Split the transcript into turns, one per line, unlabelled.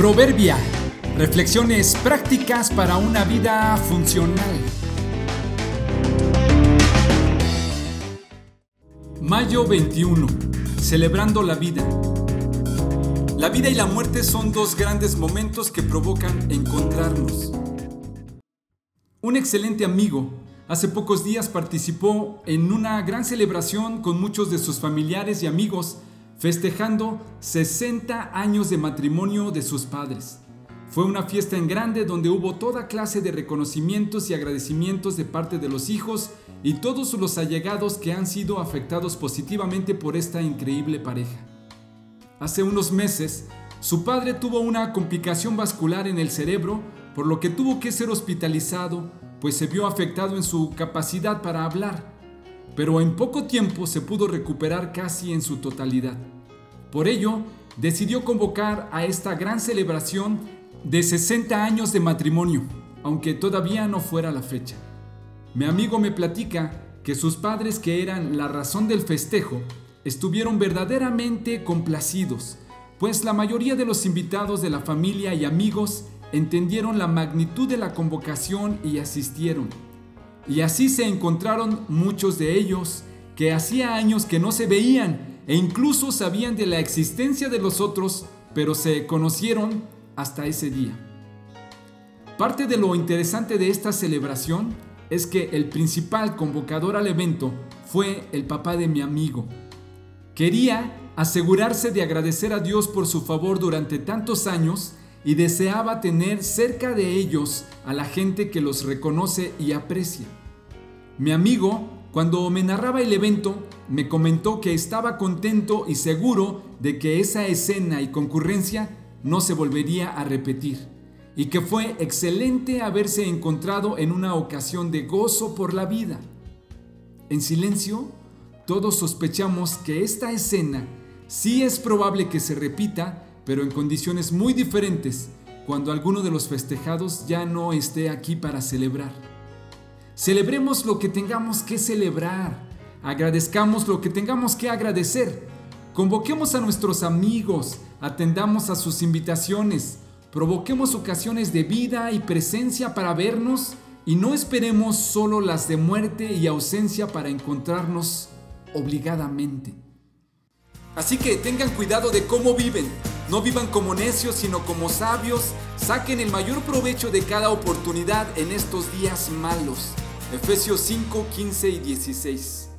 Proverbia. Reflexiones prácticas para una vida funcional. Mayo 21. Celebrando la vida. La vida y la muerte son dos grandes momentos que provocan encontrarnos. Un excelente amigo hace pocos días participó en una gran celebración con muchos de sus familiares y amigos festejando 60 años de matrimonio de sus padres. Fue una fiesta en grande donde hubo toda clase de reconocimientos y agradecimientos de parte de los hijos y todos los allegados que han sido afectados positivamente por esta increíble pareja. Hace unos meses, su padre tuvo una complicación vascular en el cerebro, por lo que tuvo que ser hospitalizado, pues se vio afectado en su capacidad para hablar pero en poco tiempo se pudo recuperar casi en su totalidad. Por ello, decidió convocar a esta gran celebración de 60 años de matrimonio, aunque todavía no fuera la fecha. Mi amigo me platica que sus padres, que eran la razón del festejo, estuvieron verdaderamente complacidos, pues la mayoría de los invitados de la familia y amigos entendieron la magnitud de la convocación y asistieron. Y así se encontraron muchos de ellos que hacía años que no se veían e incluso sabían de la existencia de los otros, pero se conocieron hasta ese día. Parte de lo interesante de esta celebración es que el principal convocador al evento fue el papá de mi amigo. Quería asegurarse de agradecer a Dios por su favor durante tantos años y deseaba tener cerca de ellos a la gente que los reconoce y aprecia. Mi amigo, cuando me narraba el evento, me comentó que estaba contento y seguro de que esa escena y concurrencia no se volvería a repetir y que fue excelente haberse encontrado en una ocasión de gozo por la vida. En silencio, todos sospechamos que esta escena sí es probable que se repita pero en condiciones muy diferentes cuando alguno de los festejados ya no esté aquí para celebrar. Celebremos lo que tengamos que celebrar, agradezcamos lo que tengamos que agradecer, convoquemos a nuestros amigos, atendamos a sus invitaciones, provoquemos ocasiones de vida y presencia para vernos y no esperemos solo las de muerte y ausencia para encontrarnos obligadamente. Así que tengan cuidado de cómo viven no vivan como necios, sino como sabios. Saquen el mayor provecho de cada oportunidad en estos días malos. Efesios 5, 15 y 16.